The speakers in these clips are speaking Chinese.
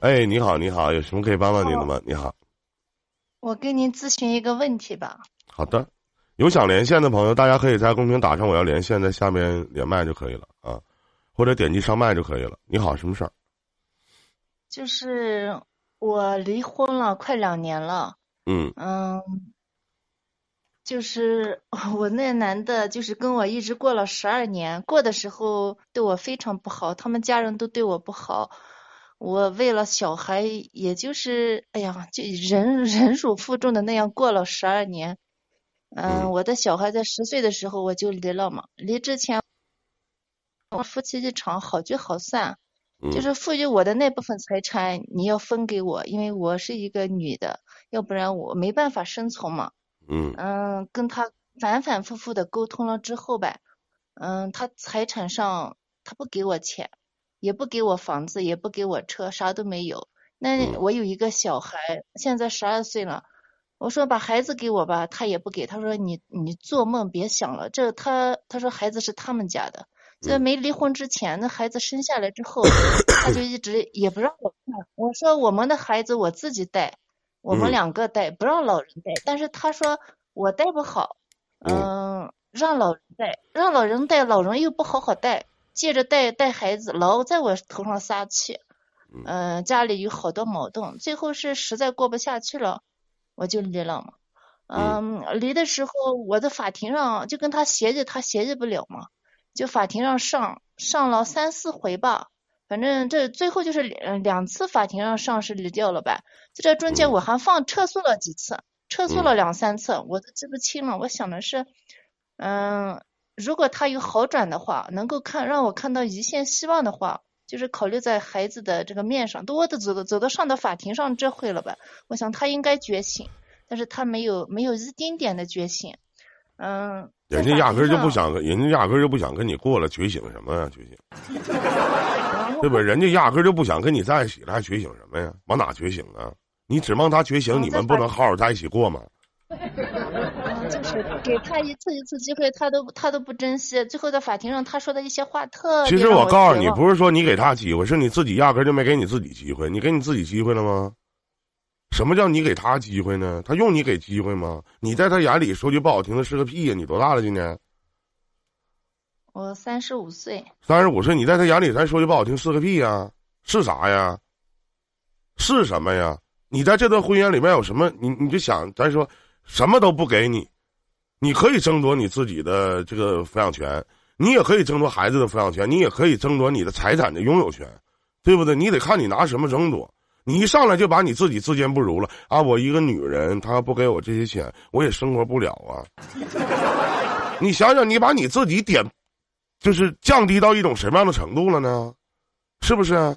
哎，你好，你好，有什么可以帮到您的吗？你好，我跟您咨询一个问题吧。好的，有想连线的朋友，大家可以在公屏打上“我要连线”，在下面连麦就可以了啊，或者点击上麦就可以了。你好，什么事儿？就是我离婚了，快两年了。嗯嗯，就是我那男的，就是跟我一直过了十二年，过的时候对我非常不好，他们家人都对我不好。我为了小孩，也就是哎呀，就忍 忍辱负重的那样过了十二年。嗯，我的小孩在十岁的时候我就离了嘛。离之前，我夫妻一场好聚好散，就是赋予我的那部分财产你要分给我，因为我是一个女的，要不然我没办法生存嘛。嗯嗯，跟他反反复复的沟通了之后呗，嗯，他财产上他不给我钱。也不给我房子，也不给我车，啥都没有。那我有一个小孩，现在十二岁了。我说把孩子给我吧，他也不给。他说你你做梦别想了。这他他说孩子是他们家的，在没离婚之前，那孩子生下来之后，他就一直也不让我看。我说我们的孩子我自己带，我们两个带，不让老人带。但是他说我带不好，嗯，让老人带，让老人带，老人又不好好带。借着带带孩子，老在我头上撒气，嗯，家里有好多矛盾，最后是实在过不下去了，我就离了嘛。嗯，离的时候我在法庭上就跟他协议，他协议不了嘛，就法庭上上上了三四回吧，反正这最后就是两两次法庭上上是离掉了呗。在这中间我还放撤诉了几次，撤诉了两三次，我都记不清了。我想的是，嗯。如果他有好转的话，能够看让我看到一线希望的话，就是考虑在孩子的这个面上，都我都走的走到上到法庭上这会了吧？我想他应该觉醒，但是他没有没有一丁点的觉醒，嗯。人家压根就不想，人家压根就不想跟你过了，觉醒什么呀？觉醒，对吧？人家压根就不想跟你在一起了，还觉醒什么呀？往哪觉醒啊？你指望他觉醒，你们不能好好在一起过吗？就是给他一次一次机会，他都他都不珍惜。最后在法庭上他说的一些话特其实我告诉你，不是说你给他机会，是你自己压根就没给你自己机会。你给你自己机会了吗？什么叫你给他机会呢？他用你给机会吗？你在他眼里说句不好听的是个屁呀！你多大了今年？我三十五岁。三十五岁，你在他眼里咱说句不好听是个屁呀？是啥呀？是什么呀？你在这段婚姻里面有什么？你你就想咱说。什么都不给你，你可以争夺你自己的这个抚养权，你也可以争夺孩子的抚养权，你也可以争夺你的财产的拥有权，对不对？你得看你拿什么争夺。你一上来就把你自己自贱不如了啊！我一个女人，她不给我这些钱，我也生活不了啊。你想想，你把你自己点，就是降低到一种什么样的程度了呢？是不是？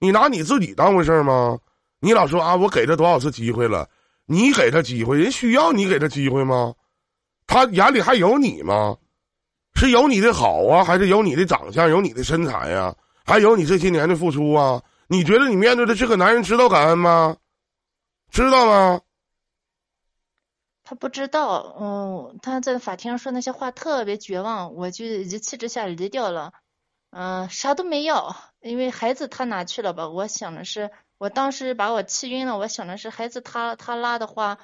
你拿你自己当回事吗？你老说啊，我给他多少次机会了？你给他机会，人需要你给他机会吗？他眼里还有你吗？是有你的好啊，还是有你的长相，有你的身材呀？还有你这些年的付出啊？你觉得你面对的这个男人知道感恩吗？知道吗？他不知道，嗯，他在法庭上说那些话特别绝望，我就一气之下离掉了，嗯，啥都没要，因为孩子他拿去了吧？我想的是。我当时把我气晕了，我想的是孩子他他拉的话，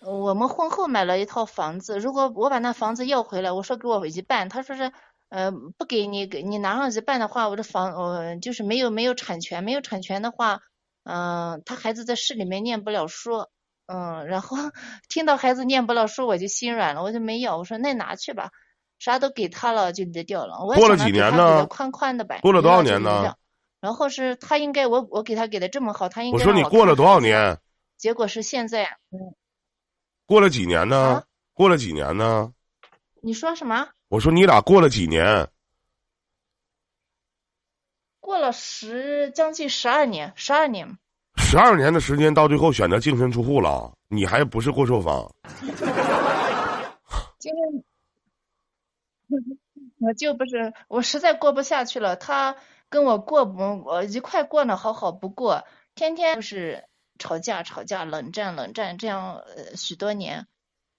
我们婚后买了一套房子，如果我把那房子要回来，我说给我一半，他说是呃不给你给你拿上一半的话，我的房呃就是没有没有产权，没有产权的话，嗯，他孩子在市里面念不了书，嗯，然后 听到孩子念不了书，我就心软了，我就没要，我说那拿去吧，啥都给他了就离掉了。过了几年呢？宽宽的呗。过了多少年呢？然后是他应该我我给他给的这么好，他应该我说你过了多少年？结果是现在，嗯，过了几年呢？过了几年呢？你说什么？我说你俩过了几年？过了十将近十二年，十二年。十二年的时间，到最后选择净身出户了，你还不是过寿方？就 我就不是，我实在过不下去了，他。跟我过不，我一块过呢，好好不过，天天就是吵架吵架，冷战冷战，这样呃许多年，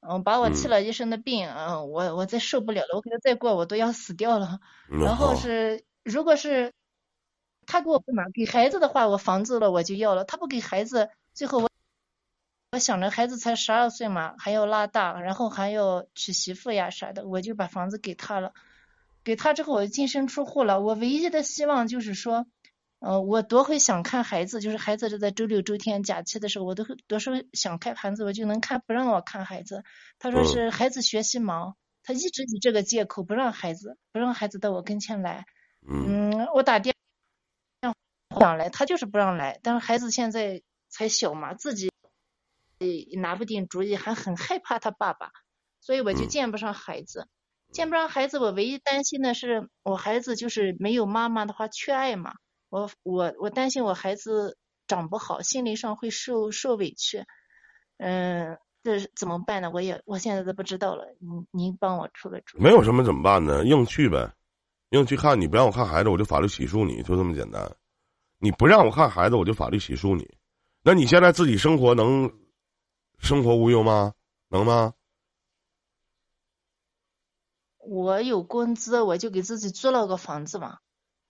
嗯，把我气了一身的病，嗯，我我再受不了了，我给他再过，我都要死掉了。然后是，如果是他给我不拿，给孩子的话，我房子了我就要了，他不给孩子，最后我我想着孩子才十二岁嘛，还要拉大，然后还要娶媳妇呀啥的，我就把房子给他了。给他之后，我净身出户了。我唯一的希望就是说，呃，我多会想看孩子，就是孩子是在周六周天假期的时候，我都会多少想看盘子，我就能看，不让我看孩子。他说是孩子学习忙，他一直以这个借口不让孩子，不让孩子到我跟前来。嗯，我打电话想来，他就是不让来。但是孩子现在才小嘛，自己拿不定主意，还很害怕他爸爸，所以我就见不上孩子。见不上孩子，我唯一担心的是，我孩子就是没有妈妈的话缺爱嘛。我我我担心我孩子长不好，心理上会受受委屈。嗯，这怎么办呢？我也我现在都不知道了。您您帮我出个主意。没有什么怎么办呢？硬去呗，硬去看。你不让我看孩子，我就法律起诉你，就这么简单。你不让我看孩子，我就法律起诉你。那你现在自己生活能生活无忧吗？能吗？我有工资，我就给自己租了个房子嘛。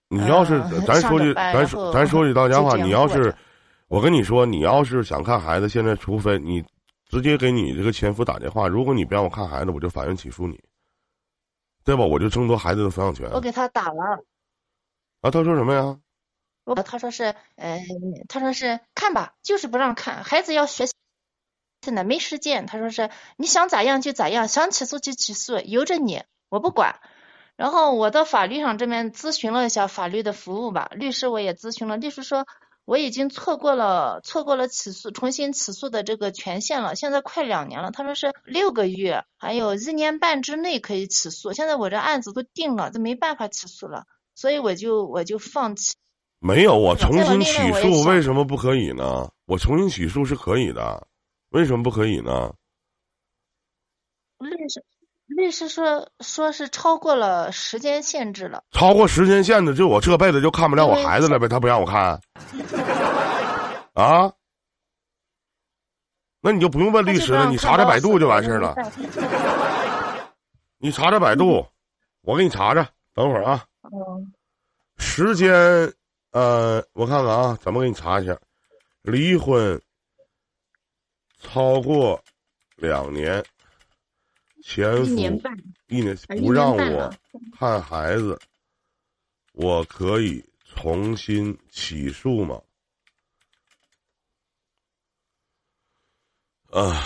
你要是咱说句咱说咱说句大家话，你要是我跟你说，你要是想看孩子，现在除非你直接给你这个前夫打电话，如果你不让我看孩子，我就法院起诉你，对吧？我就争夺孩子的抚养权。我给他打了。啊，他说什么呀？我他说是，呃，他说是看吧，就是不让看，孩子要学习。现在没时间。他说是你想咋样就咋样，想起诉就起诉，由着你。我不管，然后我到法律上这边咨询了一下法律的服务吧，律师我也咨询了，律师说我已经错过了错过了起诉重新起诉的这个权限了，现在快两年了，他说是六个月，还有一年半之内可以起诉，现在我这案子都定了，这没办法起诉了，所以我就我就放弃。没有，我重新起诉为什么不可以呢？我重新起诉是可以的，为什么不可以呢？律师。律师说，说是超过了时间限制了。超过时间限制，就我这辈子就看不了我孩子了呗？他不让我看，啊？那你就不用问律师了，你查查百度就完事儿了。你查查百度，我给你查查。等会儿啊。时间，呃，我看看啊，怎么给你查一下？离婚超过两年。前夫一年半，一年不让我看孩子，我可以重新起诉吗？啊，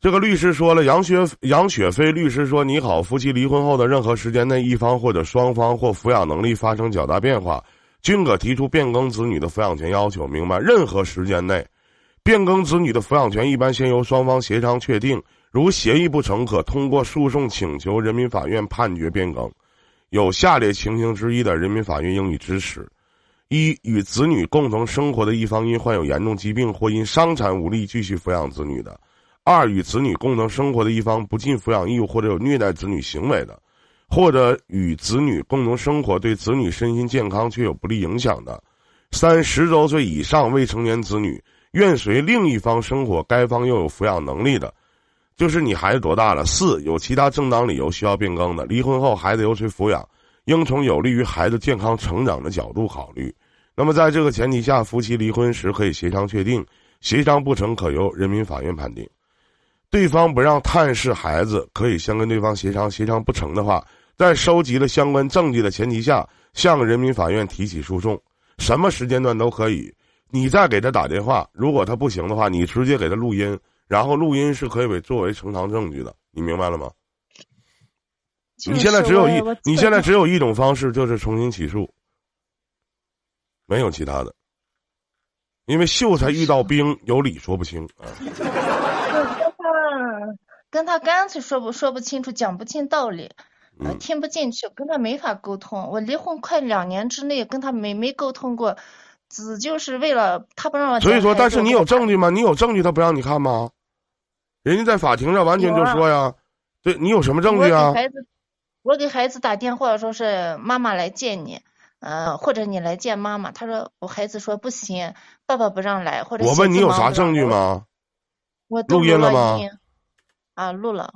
这个律师说了，杨雪杨雪飞律师说：“你好，夫妻离婚后的任何时间内，一方或者双方或抚养能力发生较大变化，均可提出变更子女的抚养权要求。明白？任何时间内，变更子女的抚养权一般先由双方协商确定。”如协议不成，可通过诉讼请求人民法院判决变更。有下列情形之一的，人民法院应予支持：一、与子女共同生活的一方因患有严重疾病或因伤残无力继续抚养子女的；二、与子女共同生活的一方不尽抚养义务或者有虐待子女行为的；或者与子女共同生活对子女身心健康却有不利影响的；三、十周岁以上未成年子女愿随另一方生活，该方又有抚养能力的。就是你孩子多大了？四有其他正当理由需要变更的，离婚后孩子由谁抚养，应从有利于孩子健康成长的角度考虑。那么在这个前提下，夫妻离婚时可以协商确定，协商不成可由人民法院判定。对方不让探视孩子，可以先跟对方协商，协商不成的话，在收集了相关证据的前提下，向人民法院提起诉讼，什么时间段都可以。你再给他打电话，如果他不行的话，你直接给他录音。然后录音是可以为作为呈堂证据的，你明白了吗？你现在只有一，你现在只有一种方式，就是重新起诉，没有其他的，因为秀才遇到兵，有理说不清啊。跟他跟他干脆说不说不清楚，讲不清道理，听不进去，跟他没法沟通。我离婚快两年之内，跟他没没沟通过。只就是为了他不让我。所以说，但是你有证据吗？你有证据，他不让你看吗？人家在法庭上完全就说呀，对你有什么证据啊？我给孩子，我给孩子打电话说是妈妈来见你，嗯，或者你来见妈妈。他说我孩子说不行，爸爸不让来，或者我问你有啥证据吗？我录音了吗？啊，录了。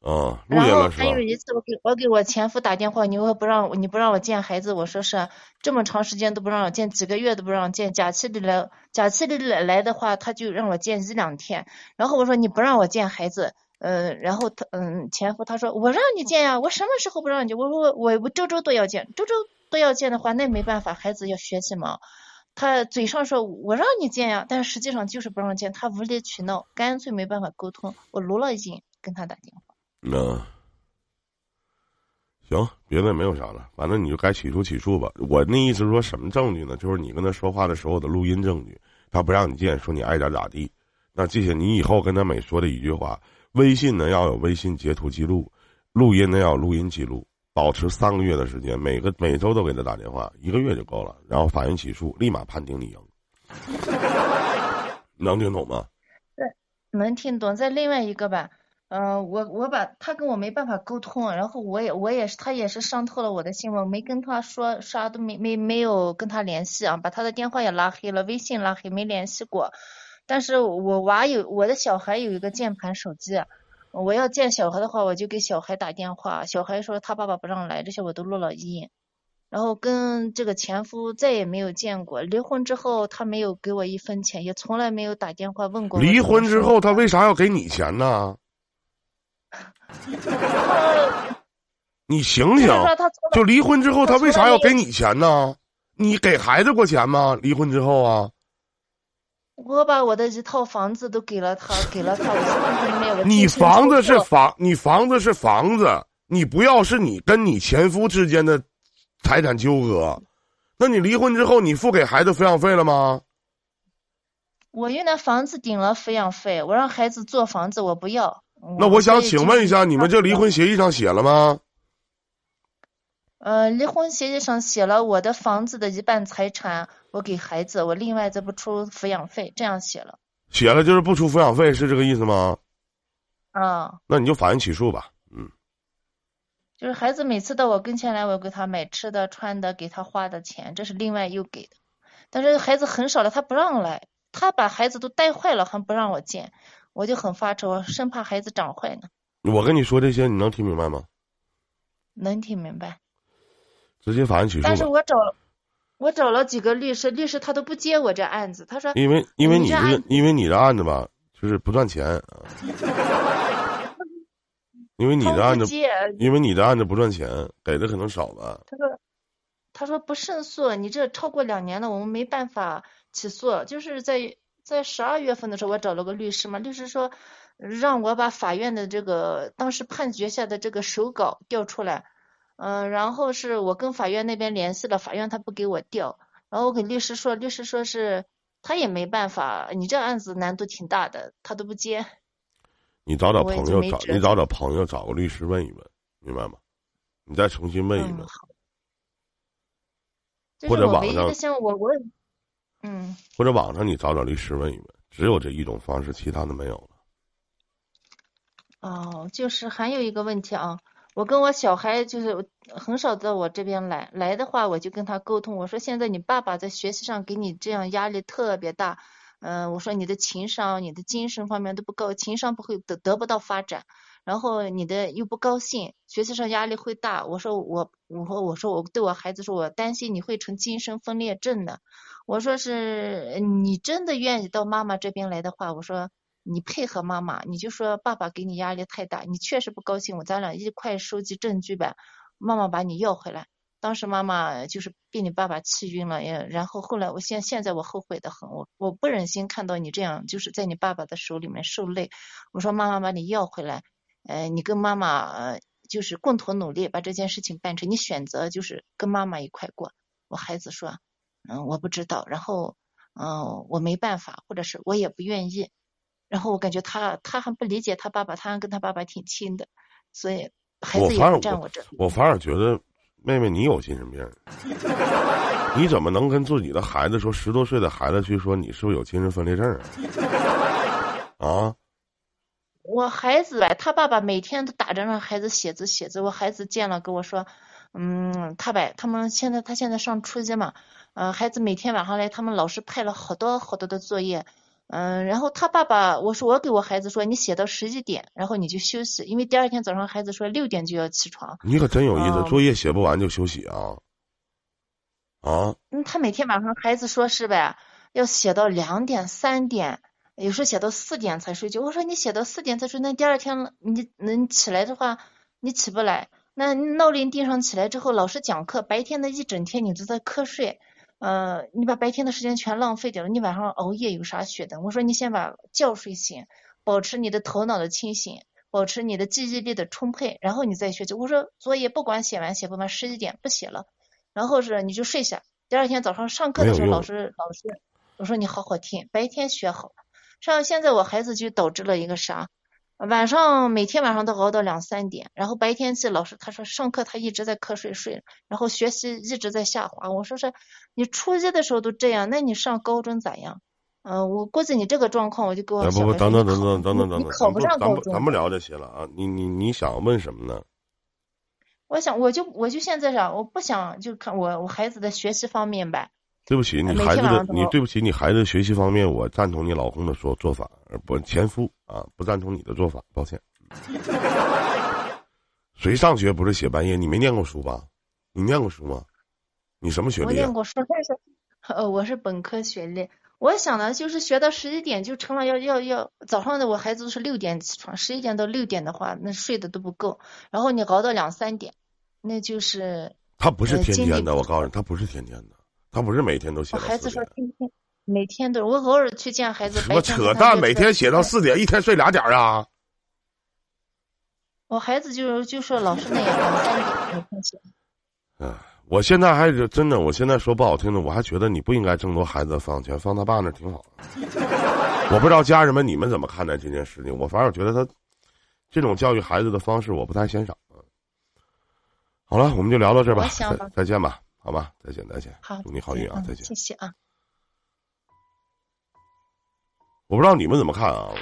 啊，录然后还有？一次，我给我给我前夫打电话，你又不让我你不让我见孩子，我说是这么长时间都不让我见，几个月都不让我见，假期里来假期里来来的话，他就让我见一两天。然后我说你不让我见孩子，呃，然后他嗯前夫他说我让你见呀，我什么时候不让你见？我说我我周周都要见，周周都要见的话，那没办法，孩子要学习嘛。他嘴上说我让你见呀，但实际上就是不让见，他无理取闹，干脆没办法沟通。我录了音跟他打电话。嗯，行，别的也没有啥了，反正你就该起诉起诉吧。我那意思说什么证据呢？就是你跟他说话的时候的录音证据，他不让你见，说你爱咋咋地。那这些你以后跟他每说的一句话，微信呢要有微信截图记录，录音呢要有录音记录，保持三个月的时间，每个每周都给他打电话，一个月就够了。然后法院起诉，立马判定你赢。能听懂吗？能听懂。再另外一个吧，嗯、我我把他跟我没办法沟通，然后我也我也是他也是伤透了我的心，我没跟他说啥都没没没有跟他联系啊，把他的电话也拉黑了，微信拉黑没联系过。但是我娃有我的小孩有一个键盘手机，我要见小孩的话，我就给小孩打电话，小孩说他爸爸不让来，这些我都录了音。然后跟这个前夫再也没有见过，离婚之后他没有给我一分钱，也从来没有打电话问过离婚之后，他为啥要给你钱呢？你醒醒！就离婚之后，他为啥要给你钱呢？你给孩子过钱吗？离婚之后啊，我把我的一套房子都给了他，给了他，我现在没有。我你房子是房，你房子是房子，你不要是你跟你前夫之间的财产纠葛。那你离婚之后，你付给孩子抚养费了吗？我用那房子顶了抚养费，我让孩子做房子，我不要。那我想请问一下，你们这离婚协议上写了吗？呃，离婚协议上写了我的房子的一半财产我给孩子，我另外再不出抚养费，这样写了。写了就是不出抚养费，是这个意思吗？啊，那你就法院起诉吧。嗯，就是孩子每次到我跟前来，我给他买吃的、穿的，给他花的钱，这是另外又给的。但是孩子很少了，他不让来，他把孩子都带坏了，还不让我见，我就很发愁，生怕孩子长坏呢。我跟你说这些，你能听明白吗？能听明白？直接法院起诉但是。我找了，我找了几个律师，律师他都不接我这案子，他说因为因为你这因为你的案子吧，就是不赚钱啊。因为你的案子，因为你的案子不赚钱，给的可能少吧。他说他说不胜诉，你这超过两年了，我们没办法起诉。就是在在十二月份的时候，我找了个律师嘛，律师说让我把法院的这个当时判决下的这个手稿调出来，嗯、然后是我跟法院那边联系了，法院他不给我调，然后我给律师说，律师说是他也没办法，你这案子难度挺大的，他都不接。你找找朋友找，你找找朋友找个律师问一问，明白吗？你再重新问一问。或者网上我我嗯。或者网上你找找律师问一问，只有这一种方式，其他的没有了。哦，就是还有一个问题啊，我跟我小孩就是很少到我这边来，来的话我就跟他沟通，我说现在你爸爸在学习上给你这样压力特别大，嗯、我说你的情商、你的精神方面都不够，情商不会得得不到发展，然后你的又不高兴，学习上压力会大，我说我我说我说我对我孩子说，我担心你会成精神分裂症的，我说是你真的愿意到妈妈这边来的话，我说。你配合妈妈，你就说爸爸给你压力太大，你确实不高兴，我咱俩一块收集证据呗，妈妈把你要回来。当时妈妈就是被你爸爸气晕了，也然后后来我现现在我后悔的很，我我不忍心看到你这样，就是在你爸爸的手里面受累。我说妈妈把你要回来，呃，你跟妈妈呃就是共同努力把这件事情办成，你选择就是跟妈妈一块过。我孩子说，嗯，我不知道，然后嗯，我没办法，或者是我也不愿意。然后我感觉他他还不理解他爸爸，他还跟他爸爸挺亲的，所以孩子也不站我这。我反而觉得，妹妹你有精神病，你怎么能跟自己的孩子说十多岁的孩子去说你是不是有精神分裂症啊？啊，我孩子呗，他爸爸每天都打着让孩子写字写字，我孩子见了跟我说，嗯，他呗，他们现在他现在上初一嘛，呃，孩子每天晚上来，他们老师派了好多好多的作业，嗯，然后他爸爸，我说我给我孩子说，你写到十一点，然后你就休息，因为第二天早上孩子说六点就要起床。你可真有意思，嗯作业写不完就休息啊？啊，嗯，他每天晚上孩子说是呗，要写到两点、三点，有时候写到四点才睡觉。我说你写到四点才睡，那第二天你能起来的话，你起不来。那闹铃定上起来之后，老师讲课，白天的一整天你都在瞌睡，呃，你把白天的时间全浪费掉了，你晚上熬夜有啥学的？我说你先把觉睡醒，保持你的头脑的清醒，保持你的记忆力的充沛，然后你再学习。我说作业不管写完写不完，十一点不写了。然后是你就睡下，第二天早上上课的时候，老师老师我说你好好听，白天学好。像现在我孩子就导致了一个啥，晚上每天晚上都熬到两三点，然后白天去老师他说上课他一直在瞌睡睡，然后学习一直在下滑。我说是你初一的时候都这样，那你上高中咋样？嗯、我估计你这个状况，我就给我哎不不，等等等等等等等考不上咱上高中。不咱不聊这些了啊！你你你想问什么呢？我想我就我就现在啥，我不想就看我我孩子的学习方面呗。对不起，你孩子的你对不起，你孩子学习方面，我赞同你老公的说做法，而不前夫啊，不赞同你的做法，抱歉。谁上学不是写半夜？你没念过书吧？你念过书吗？你什么学历啊我念？过书，但是呃，我是本科学历。我想的就是学到十一点就成了要要要早上的我孩子都是六点起床，十一点到六点的话，那睡的都不够，然后你熬到两三点，那就是他不是天天的，不我告诉你，他不是天天的，他不是每天都写孩子。说天天每天都是，我偶尔去见孩子，什么扯淡？每天写到四点，一天睡俩点儿啊？我孩子就就是老师那样。嗯，我现在还是真的，我现在说不好听的，我还觉得你不应该争夺孩子的放权，放他爸那儿挺好的。我不知道家人们你们怎么看待这件事情，我反而觉得他这种教育孩子的方式我不太欣赏。嗯好了，我们就聊到这吧再见吧，好吧，再见再见，好，祝你好运啊，嗯再见。谢谢啊。我不知道你们怎么看啊？